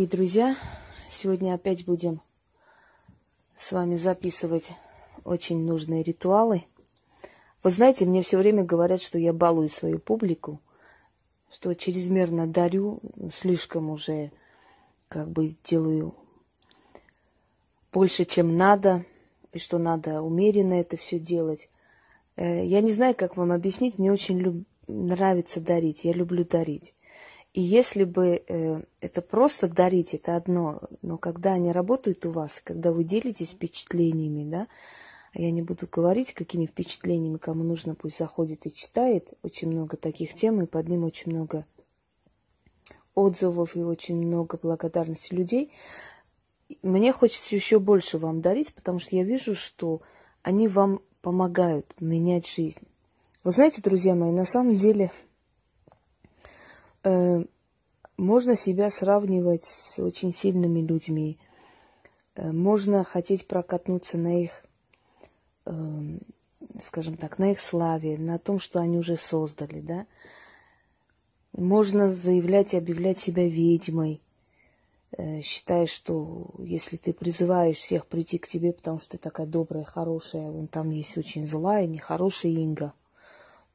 И, друзья, сегодня опять будем с вами записывать очень нужные ритуалы. Вы знаете, мне все время говорят, что я балую свою публику, что чрезмерно дарю, слишком уже как бы делаю больше, чем надо, и что надо умеренно это все делать. Э, я не знаю, как вам объяснить, мне очень люб... нравится дарить, я люблю дарить. И если бы э, это просто дарить, это одно, но когда они работают у вас, когда вы делитесь впечатлениями, да, а я не буду говорить, какими впечатлениями кому нужно, пусть заходит и читает. Очень много таких тем, и под ним очень много отзывов и очень много благодарности людей. Мне хочется еще больше вам дарить, потому что я вижу, что они вам помогают менять жизнь. Вы знаете, друзья мои, на самом деле Э, можно себя сравнивать с очень сильными людьми. Э, можно хотеть прокатнуться на их, э, скажем так, на их славе, на том, что они уже создали, да. Можно заявлять и объявлять себя ведьмой, считая, что если ты призываешь всех прийти к тебе, потому что ты такая добрая, хорошая, вон там есть очень злая, нехорошая Инга,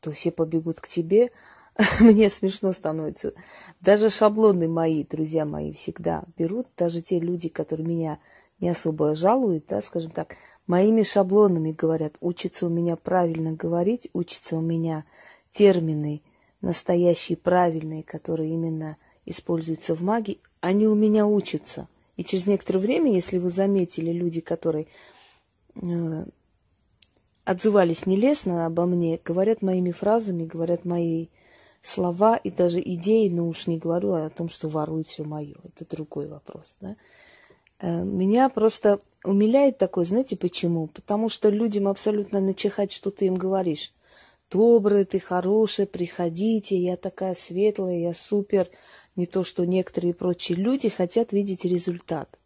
то все побегут к тебе, мне смешно становится. Даже шаблоны мои, друзья мои, всегда берут, даже те люди, которые меня не особо жалуют, да, скажем так, моими шаблонами говорят, учатся у меня правильно говорить, учатся у меня термины настоящие, правильные, которые именно используются в магии, они у меня учатся. И через некоторое время, если вы заметили люди, которые э, отзывались нелестно обо мне, говорят моими фразами, говорят моей слова и даже идеи, но уж не говорю о том, что воруют все мое. Это другой вопрос. Да? Э, меня просто умиляет такое, знаете почему? Потому что людям абсолютно начихать, что ты им говоришь. Добрый, ты хороший, приходите, я такая светлая, я супер. Не то, что некоторые прочие люди хотят видеть результат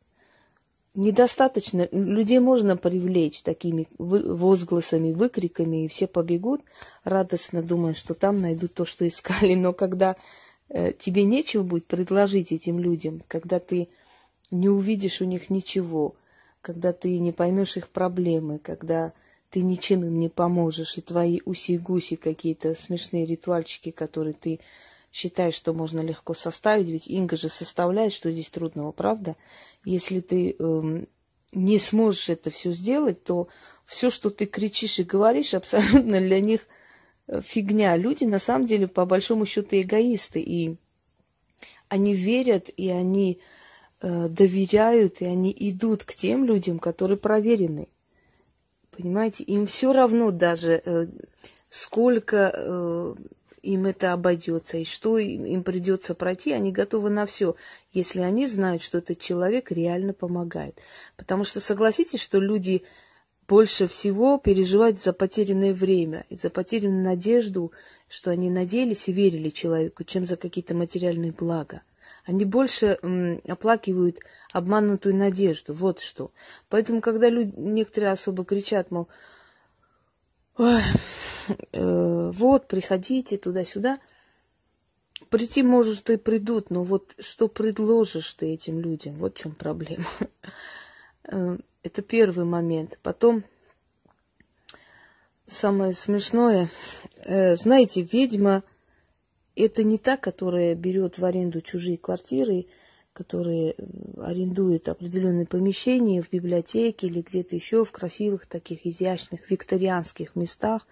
недостаточно. Людей можно привлечь такими возгласами, выкриками, и все побегут, радостно думая, что там найдут то, что искали. Но когда э, тебе нечего будет предложить этим людям, когда ты не увидишь у них ничего, когда ты не поймешь их проблемы, когда ты ничем им не поможешь, и твои уси-гуси какие-то смешные ритуальчики, которые ты считаешь, что можно легко составить, ведь Инга же составляет, что здесь трудного, правда? Если ты э, не сможешь это все сделать, то все, что ты кричишь и говоришь, абсолютно для них э, фигня. Люди на самом деле по большому счету эгоисты, и они верят, и они э, доверяют, и они идут к тем людям, которые проверены. Понимаете, им все равно даже э, сколько э, им это обойдется и что им придется пройти, они готовы на все, если они знают, что этот человек реально помогает. Потому что согласитесь, что люди больше всего переживают за потерянное время и за потерянную надежду, что они надеялись и верили человеку, чем за какие-то материальные блага. Они больше м, оплакивают обманутую надежду. Вот что. Поэтому, когда люди, некоторые особо кричат, мол, Э, вот, приходите туда-сюда. Прийти, может, и придут, но вот что предложишь ты этим людям? Вот в чем проблема. Э, это первый момент. Потом самое смешное, э, знаете, ведьма это не та, которая берет в аренду чужие квартиры которые арендуют определенные помещения в библиотеке или где-то еще в красивых таких изящных викторианских местах,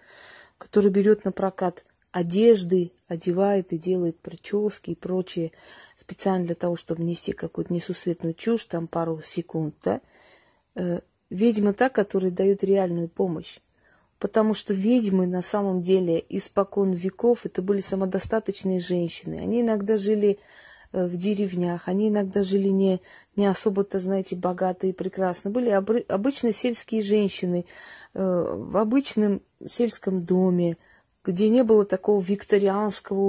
который берет на прокат одежды, одевает и делает прически и прочее специально для того, чтобы нести какую-то несусветную чушь, там пару секунд, да. Э, ведьма та, которая дает реальную помощь. Потому что ведьмы на самом деле испокон веков это были самодостаточные женщины. Они иногда жили в деревнях. Они иногда жили не, не особо-то, знаете, богатые и прекрасно. Были обры, обычно сельские женщины э, в обычном сельском доме, где не было такого викторианского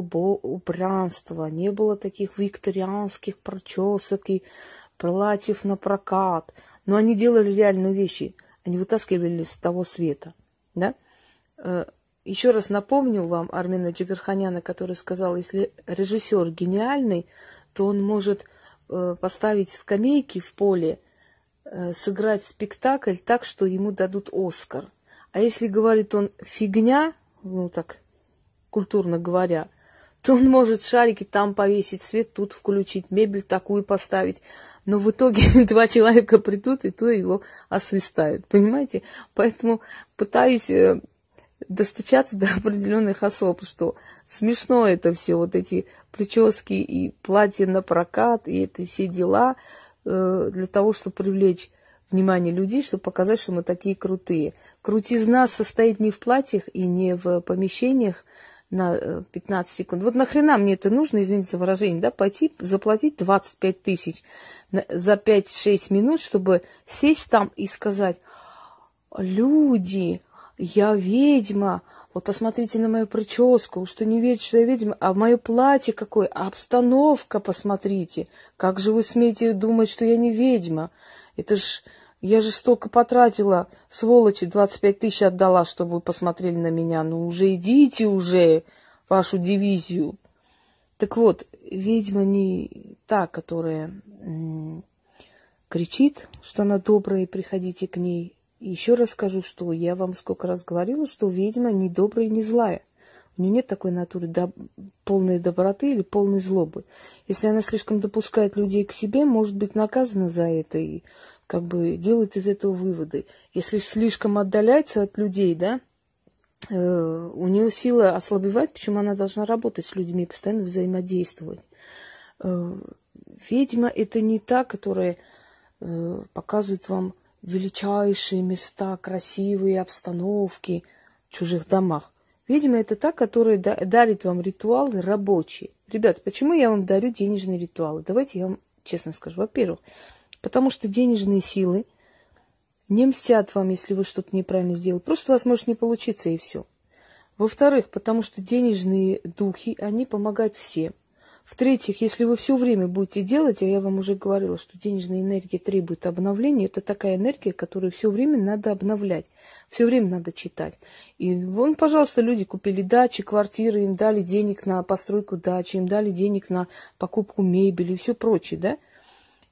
убранства, не было таких викторианских прочесок и платьев на прокат. Но они делали реальные вещи. Они вытаскивали с того света. Да? Еще раз напомню вам Армина Джигарханяна, который сказал, если режиссер гениальный, то он может э, поставить скамейки в поле, э, сыграть спектакль так, что ему дадут Оскар. А если говорит он фигня, ну так культурно говоря, то он может шарики там повесить, свет тут включить, мебель такую поставить. Но в итоге два человека придут, и то его освистают. Понимаете? Поэтому пытаюсь э, достучаться до определенных особ, что смешно это все, вот эти прически и платья на прокат, и это все дела э, для того, чтобы привлечь внимание людей, чтобы показать, что мы такие крутые. Крутизна состоит не в платьях и не в помещениях, на 15 э, секунд. Вот нахрена мне это нужно, извините за выражение, да, пойти заплатить 25 тысяч за 5-6 минут, чтобы сесть там и сказать, люди, я ведьма, вот посмотрите на мою прическу, что не верите, что я ведьма, а мое платье какое, обстановка посмотрите, как же вы смеете думать, что я не ведьма, это ж я же столько потратила, сволочи, 25 тысяч отдала, чтобы вы посмотрели на меня. Ну уже идите уже, вашу дивизию. Так вот, ведьма не та, которая кричит, что она добрая, и приходите к ней. Еще раз скажу, что я вам сколько раз говорила, что ведьма не добрая не злая. У нее нет такой натуры до, полной доброты или полной злобы. Если она слишком допускает людей к себе, может быть наказана за это и как бы делает из этого выводы. Если слишком отдаляется от людей, да, э, у нее сила ослабевает, почему она должна работать с людьми, постоянно взаимодействовать. Э, ведьма это не та, которая э, показывает вам величайшие места, красивые обстановки в чужих домах. Ведьма это та, которая дарит вам ритуалы рабочие. Ребята, почему я вам дарю денежные ритуалы? Давайте я вам честно скажу. Во-первых, Потому что денежные силы не мстят вам, если вы что-то неправильно сделали. Просто у вас может не получиться, и все. Во-вторых, потому что денежные духи, они помогают всем. В-третьих, если вы все время будете делать, а я вам уже говорила, что денежная энергия требует обновления, это такая энергия, которую все время надо обновлять, все время надо читать. И вон, пожалуйста, люди купили дачи, квартиры, им дали денег на постройку дачи, им дали денег на покупку мебели и все прочее, да?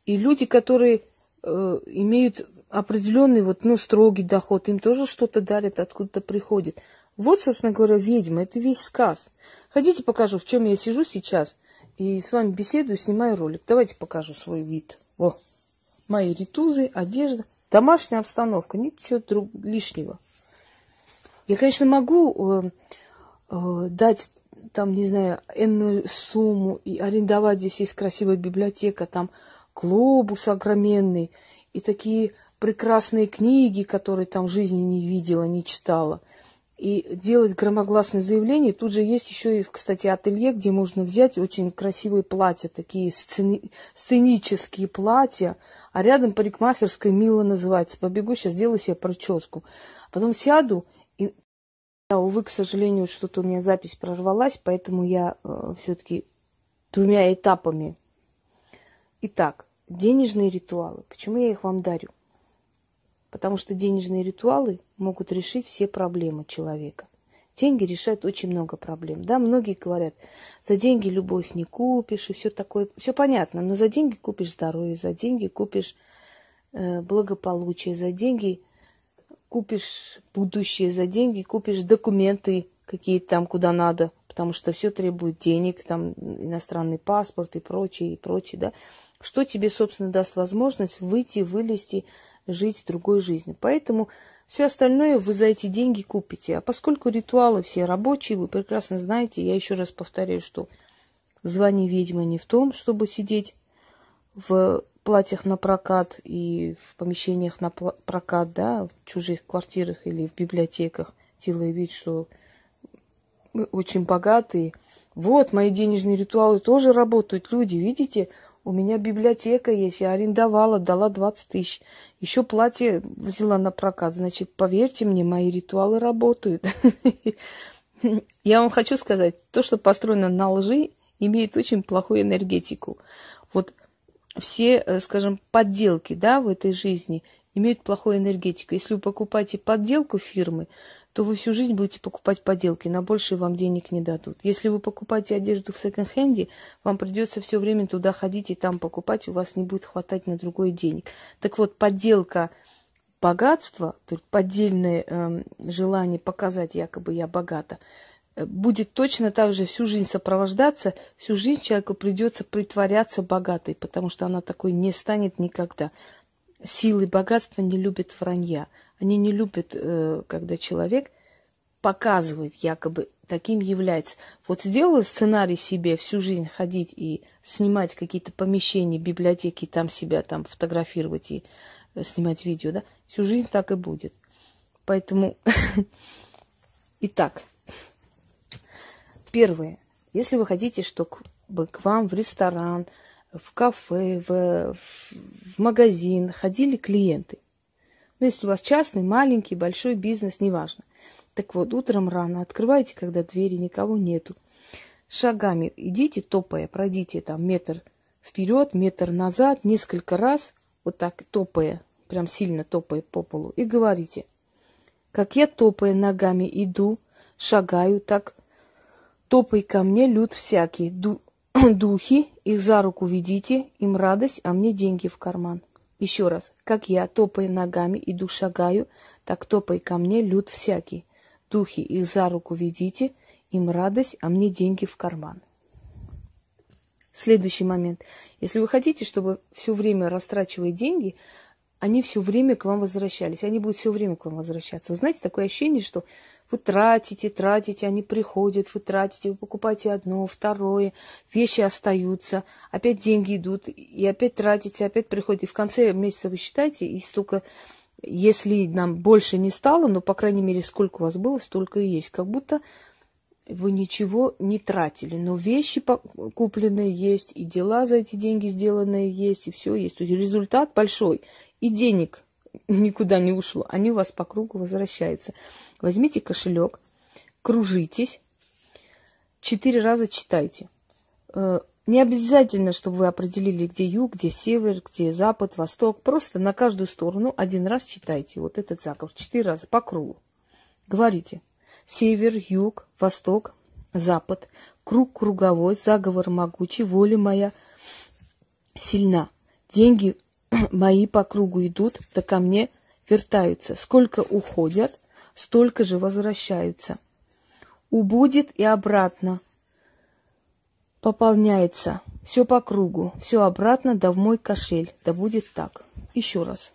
И люди, которые э, имеют определенный вот, ну, строгий доход, им тоже что-то дарят, откуда-то приходит. Вот, собственно говоря, ведьма, это весь сказ. Хотите, покажу, в чем я сижу сейчас и с вами беседую, снимаю ролик. Давайте покажу свой вид. О, мои ритузы, одежда, домашняя обстановка, ничего друг, лишнего. Я, конечно, могу э, э, дать там, не знаю, энную сумму и арендовать здесь есть красивая библиотека, там глобус огроменный и такие прекрасные книги, которые там в жизни не видела, не читала. И делать громогласное заявление. Тут же есть еще, кстати, ателье, где можно взять очень красивые платья, такие сцени... сценические платья. А рядом парикмахерская мило называется. Побегу, сейчас сделаю себе прическу. Потом сяду и... Да, увы, к сожалению, что-то у меня запись прорвалась, поэтому я э, все-таки двумя этапами Итак, денежные ритуалы. Почему я их вам дарю? Потому что денежные ритуалы могут решить все проблемы человека. Деньги решают очень много проблем. Да, многие говорят, за деньги любовь не купишь и все такое. Все понятно, но за деньги купишь здоровье, за деньги купишь э, благополучие, за деньги купишь будущее, за деньги купишь документы какие-то там, куда надо, потому что все требует денег, там иностранный паспорт и прочее, и прочее, да что тебе, собственно, даст возможность выйти, вылезти, жить другой жизнью. Поэтому все остальное вы за эти деньги купите. А поскольку ритуалы все рабочие, вы прекрасно знаете, я еще раз повторяю, что звание ведьмы не в том, чтобы сидеть в платьях на прокат и в помещениях на прокат, да, в чужих квартирах или в библиотеках, делая вид, что очень богатые. Вот, мои денежные ритуалы тоже работают. Люди, видите, у меня библиотека есть, я арендовала, дала 20 тысяч. Еще платье взяла на прокат. Значит, поверьте мне, мои ритуалы работают. Я вам хочу сказать, то, что построено на лжи, имеет очень плохую энергетику. Вот все, э, скажем, подделки, да, в этой жизни имеют плохую энергетику. Если вы покупаете подделку фирмы, то вы всю жизнь будете покупать подделки, на больше вам денег не дадут. Если вы покупаете одежду в секонд-хенде, вам придется все время туда ходить и там покупать, у вас не будет хватать на другое денег. Так вот, подделка богатства, то есть поддельное э, желание показать, якобы я богата, э, будет точно так же всю жизнь сопровождаться, всю жизнь человеку придется притворяться богатой, потому что она такой не станет никогда. Силы богатства не любят вранья. Они не любят, э, когда человек показывает, якобы таким является. Вот сделала сценарий себе всю жизнь ходить и снимать какие-то помещения, библиотеки, там себя там фотографировать и э, снимать видео, да, всю жизнь так и будет. Поэтому, итак, первое, если вы хотите, чтобы к вам в ресторан, в кафе, в, в магазин ходили клиенты – ну, если у вас частный, маленький, большой бизнес, неважно. Так вот, утром рано открывайте, когда двери никого нету. Шагами идите, топая, пройдите там метр вперед, метр назад, несколько раз, вот так топая, прям сильно топая по полу, и говорите, как я топая ногами иду, шагаю, так топай ко мне, люд всякий, ду, духи, их за руку ведите, им радость, а мне деньги в карман. Еще раз, как я, топая ногами, иду шагаю, так топай ко мне, люд всякий. Духи их за руку ведите, им радость, а мне деньги в карман. Следующий момент. Если вы хотите, чтобы все время растрачивая деньги, они все время к вам возвращались. Они будут все время к вам возвращаться. Вы знаете, такое ощущение, что вы тратите, тратите, они приходят, вы тратите, вы покупаете одно, второе, вещи остаются, опять деньги идут, и опять тратите, опять приходят. И в конце месяца вы считаете, и столько, если нам больше не стало, но, по крайней мере, сколько у вас было, столько и есть. Как будто вы ничего не тратили, но вещи купленные есть, и дела за эти деньги сделанные есть, и все есть. То есть результат большой и денег никуда не ушло. Они у вас по кругу возвращаются. Возьмите кошелек, кружитесь, четыре раза читайте. Э, не обязательно, чтобы вы определили, где юг, где север, где запад, восток. Просто на каждую сторону один раз читайте вот этот заговор. Четыре раза по кругу. Говорите. Север, юг, восток, запад. Круг круговой, заговор могучий, воля моя сильна. Деньги мои по кругу идут, да ко мне вертаются. Сколько уходят, столько же возвращаются. Убудет и обратно пополняется. Все по кругу, все обратно, да в мой кошель. Да будет так. Еще раз.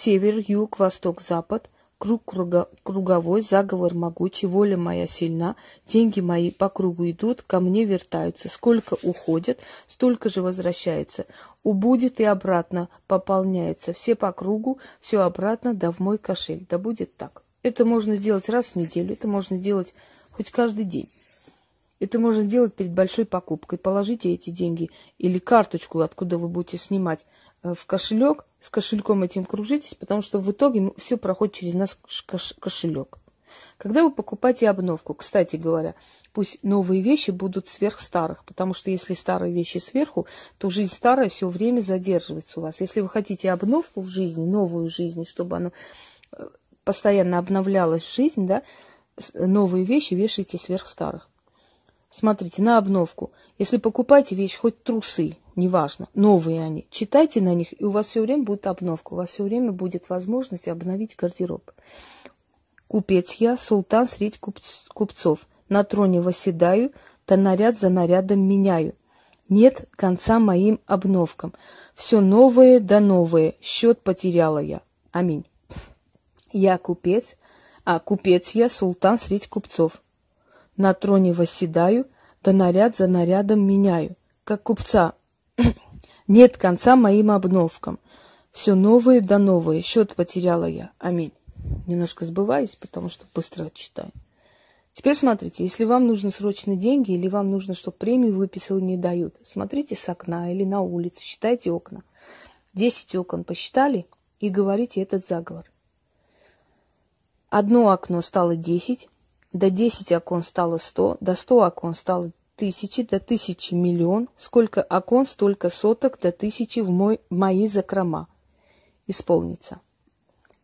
Север, юг, восток, запад – Круг круга, круговой, заговор могучий, воля моя сильна, деньги мои по кругу идут, ко мне вертаются. Сколько уходят, столько же возвращается. Убудет и обратно пополняется. Все по кругу, все обратно, да в мой кошель. Да будет так. Это можно сделать раз в неделю, это можно делать хоть каждый день. Это можно делать перед большой покупкой. Положите эти деньги или карточку, откуда вы будете снимать, э, в кошелек, с кошельком этим кружитесь, потому что в итоге все проходит через наш кошелек. Когда вы покупаете обновку, кстати говоря, пусть новые вещи будут сверх старых, потому что если старые вещи сверху, то жизнь старая все время задерживается у вас. Если вы хотите обновку в жизни, новую жизнь, чтобы она э, постоянно обновлялась жизнь, да, новые вещи вешайте сверх старых. Смотрите, на обновку. Если покупаете вещь, хоть трусы, неважно, новые они, читайте на них, и у вас все время будет обновка, у вас все время будет возможность обновить гардероб. Купец я, султан средь купцов, на троне восседаю, то наряд за нарядом меняю. Нет конца моим обновкам. Все новое да новое, счет потеряла я. Аминь. Я купец, а купец я, султан средь купцов. На троне восседаю, да наряд за нарядом меняю. Как купца нет конца моим обновкам. Все новые да новые. Счет потеряла я. Аминь. Немножко сбываюсь, потому что быстро читаю. Теперь смотрите, если вам нужны срочно деньги или вам нужно, чтобы премию выписал не дают, смотрите с окна или на улице, считайте окна. Десять окон посчитали и говорите этот заговор. Одно окно стало десять, до 10 окон стало 100, до 100 окон стало тысячи до тысячи миллион, сколько окон, столько соток до тысячи в мой, мои закрома. Исполнится.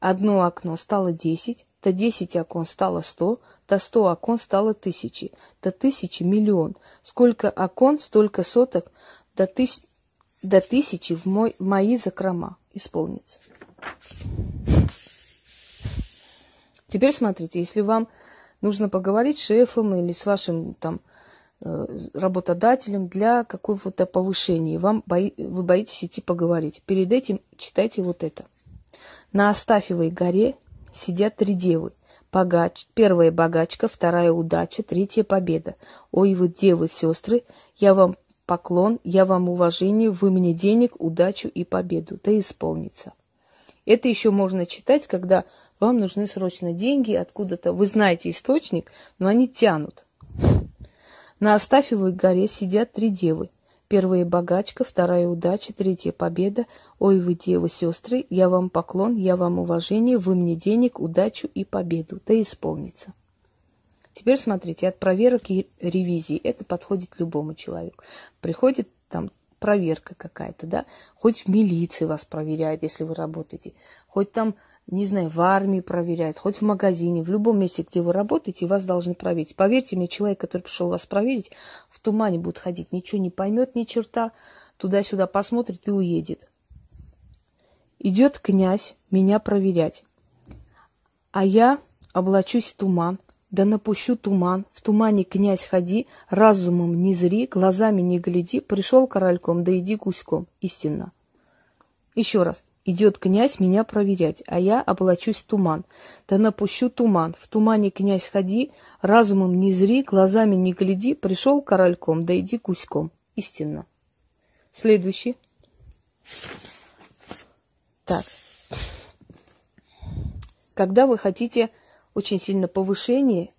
Одно окно стало десять, до десять окон стало сто, до сто окон стало тысячи, до тысячи миллион. Сколько окон, столько соток, до, тыс... до тысячи в мой... мои закрома. Исполнится. Теперь смотрите, если вам нужно поговорить с шефом или с вашим там э, работодателем для какого-то повышения, вам бои, вы боитесь идти поговорить. Перед этим читайте вот это. На Астафьевой горе сидят три девы. Богач, первая богачка, вторая удача, третья победа. Ой, вы девы, сестры, я вам поклон, я вам уважение, вы мне денег, удачу и победу. Да исполнится. Это еще можно читать, когда вам нужны срочно деньги откуда-то. Вы знаете источник, но они тянут. На Астафьевой горе сидят три девы. Первая богачка, вторая удача, третья победа. Ой, вы девы, сестры, я вам поклон, я вам уважение, вы мне денег, удачу и победу. Да исполнится. Теперь смотрите, от проверок и ревизии это подходит любому человеку. Приходит там проверка какая-то, да, хоть в милиции вас проверяют, если вы работаете, хоть там не знаю, в армии проверяют, хоть в магазине, в любом месте, где вы работаете, вас должны проверить. Поверьте мне, человек, который пришел вас проверить, в тумане будет ходить, ничего не поймет, ни черта, туда-сюда посмотрит и уедет. Идет князь меня проверять, а я облачусь в туман, да напущу туман, в тумане князь ходи, разумом не зри, глазами не гляди, пришел корольком, да иди гуськом, истинно. Еще раз. Идет князь меня проверять, а я облачусь в туман. Да напущу туман. В тумане князь ходи, разумом не зри, глазами не гляди. Пришел корольком, да иди гуськом. Истинно. Следующий. Так. Когда вы хотите очень сильно повышение,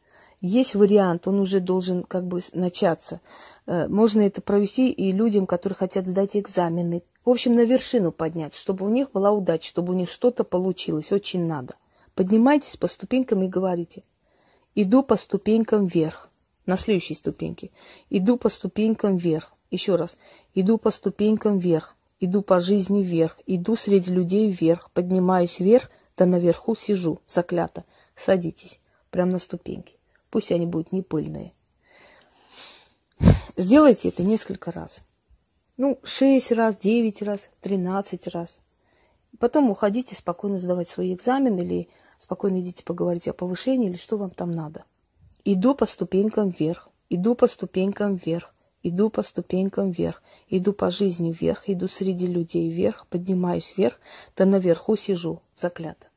есть вариант, он уже должен как бы начаться. Э, можно это провести и людям, которые хотят сдать экзамены, в общем, на вершину поднять, чтобы у них была удача, чтобы у них что-то получилось. Очень надо. Поднимайтесь по ступенькам и говорите. Иду по ступенькам вверх. На следующей ступеньке. Иду по ступенькам вверх. Еще раз. Иду по ступенькам вверх. Иду по жизни вверх. Иду среди людей вверх. Поднимаюсь вверх, да наверху сижу. Заклято. Садитесь. Прямо на ступеньки. Пусть они будут не пыльные. Сделайте это несколько раз. Ну, шесть раз, девять раз, тринадцать раз. Потом уходите спокойно сдавать свой экзамен или спокойно идите поговорить о повышении или что вам там надо. Иду по ступенькам вверх, иду по ступенькам вверх, иду по ступенькам вверх, иду по жизни вверх, иду среди людей вверх, поднимаюсь вверх, да наверху сижу, заклято.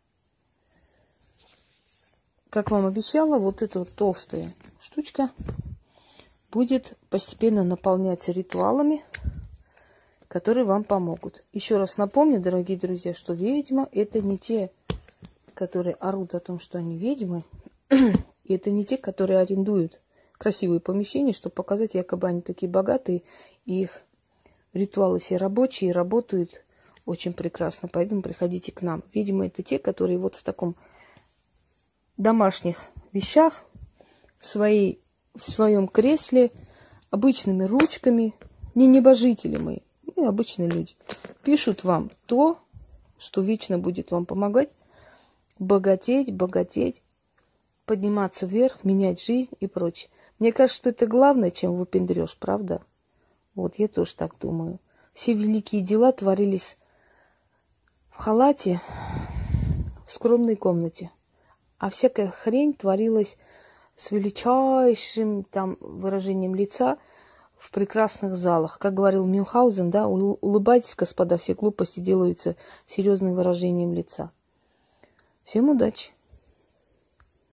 Как вам обещала, вот эта вот толстая штучка будет постепенно наполняться ритуалами, которые вам помогут. Еще раз напомню, дорогие друзья, что ведьма – это не те, которые орут о том, что они ведьмы, и это не те, которые арендуют красивые помещения, чтобы показать, якобы они такие богатые, и их ритуалы все рабочие, работают очень прекрасно, поэтому приходите к нам. Видимо, это те, которые вот в таком домашних вещах, в, своей, в своем кресле, обычными ручками, не небожители мы, и обычные люди, пишут вам то, что вечно будет вам помогать богатеть, богатеть, подниматься вверх, менять жизнь и прочее. Мне кажется, что это главное, чем выпендрешь, правда? Вот я тоже так думаю. Все великие дела творились в халате, в скромной комнате. А всякая хрень творилась с величайшим там выражением лица – в прекрасных залах. Как говорил Мюнхгаузен, да, улыбайтесь, господа, все глупости делаются серьезным выражением лица. Всем удачи!